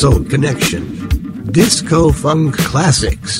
Soul Connection. Disco Funk Classics.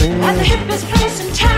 at the hippest place in town.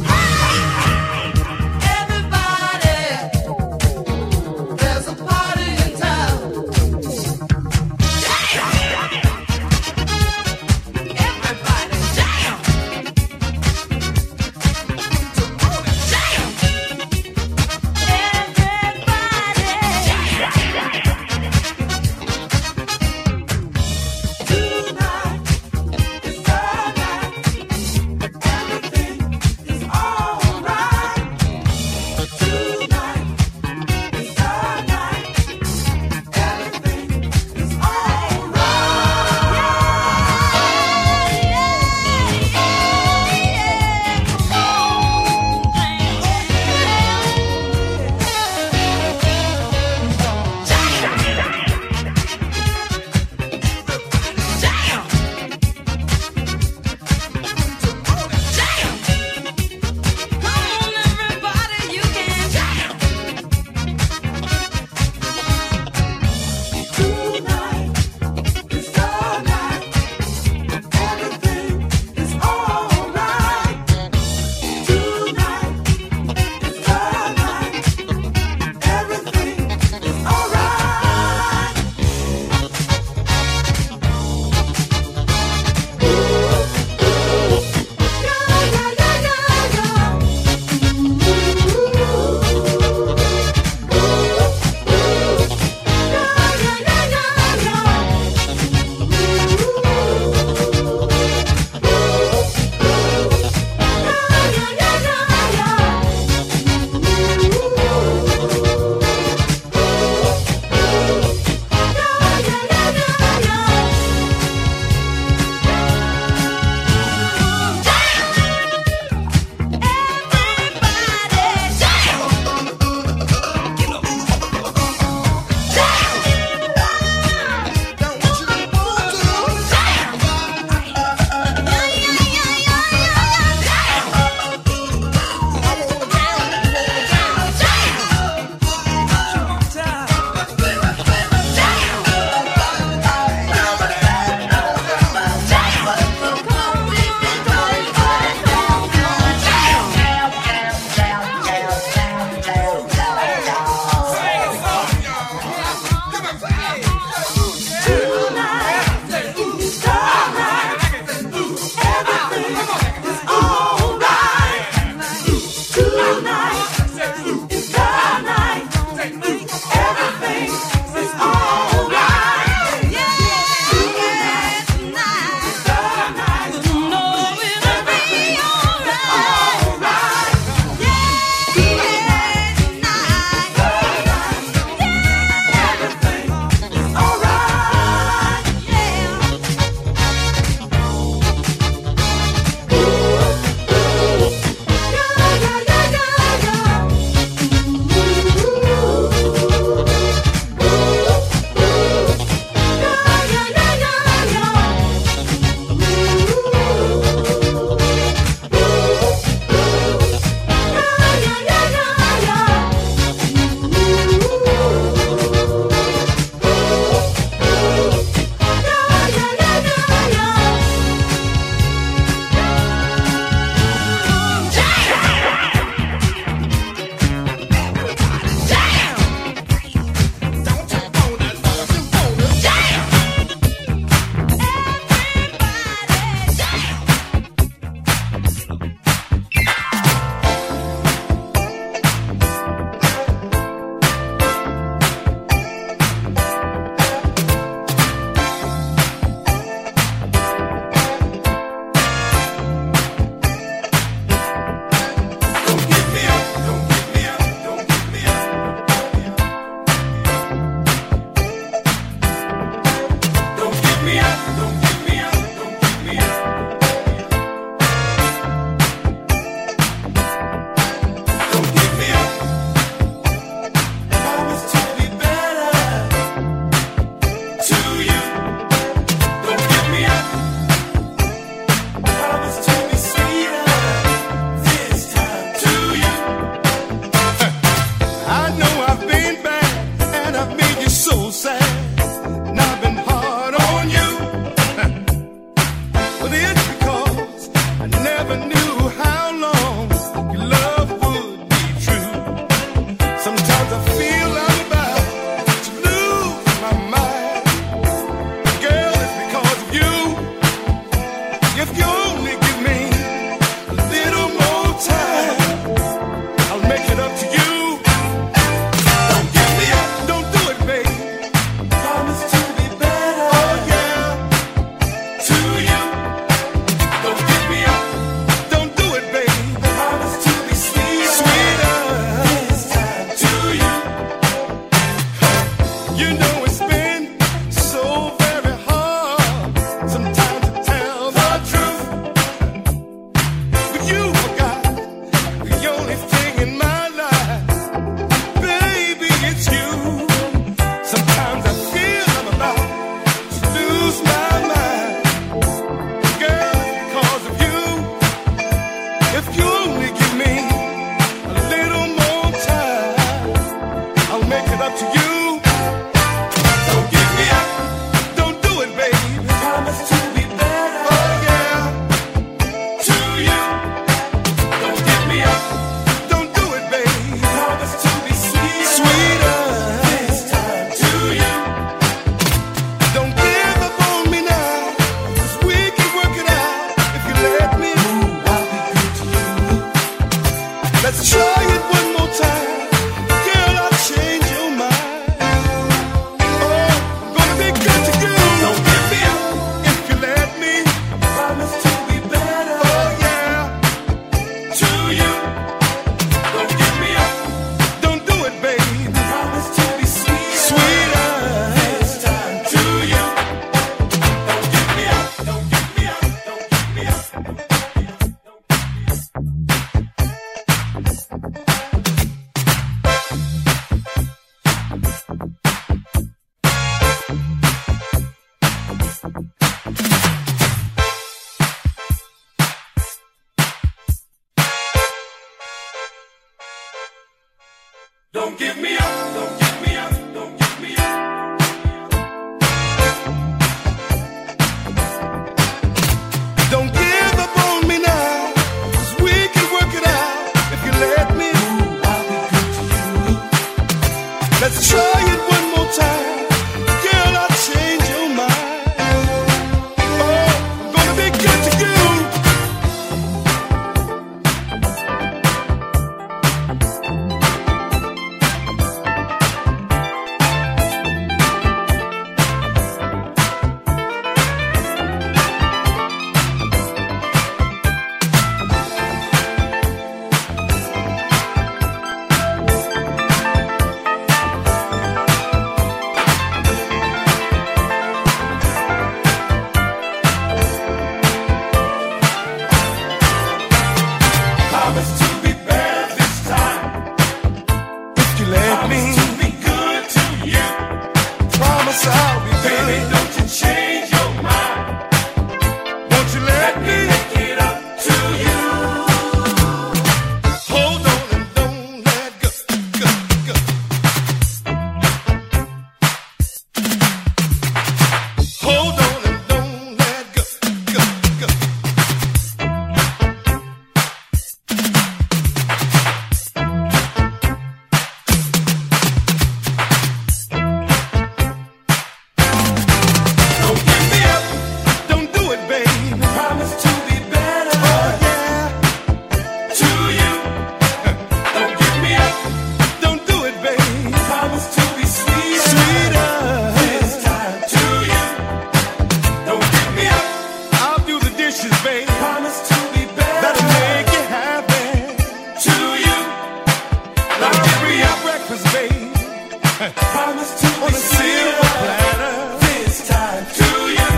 is made. Promise to on a silver platter. This time to you.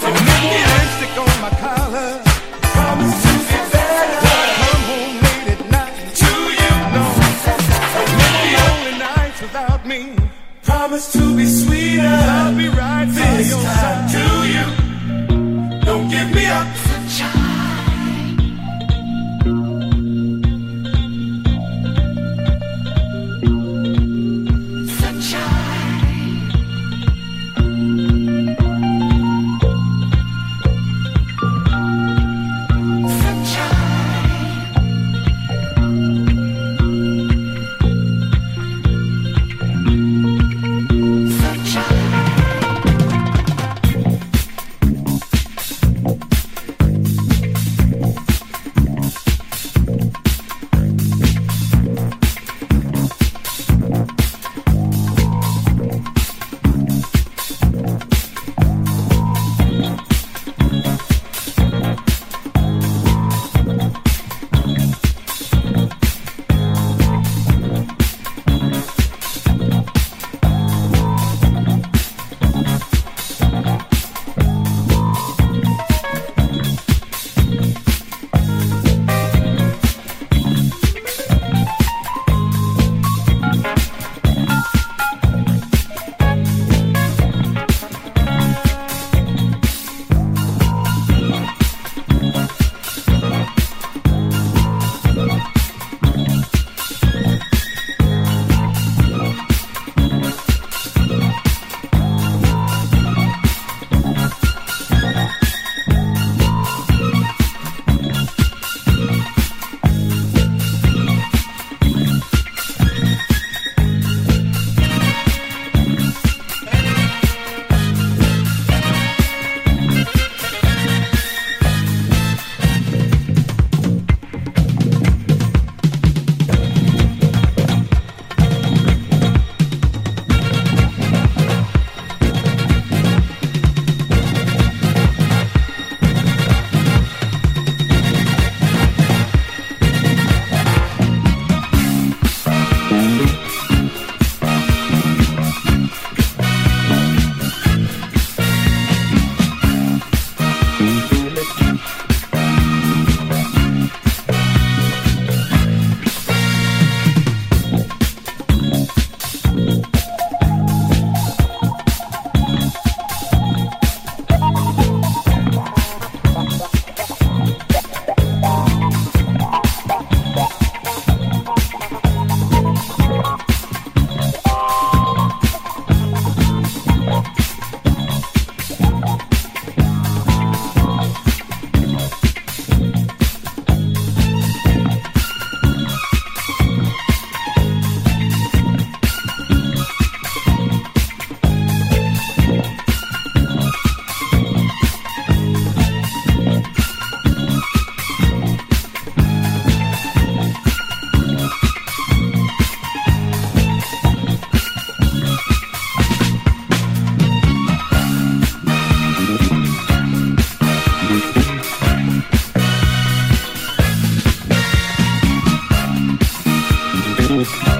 So make me lipstick on my collar. Promise to be better. Come home late at night. To you. No. So many lonely nights without me. Promise to be sweeter. I'll be right this time. To you. Don't give me up. Tschüss.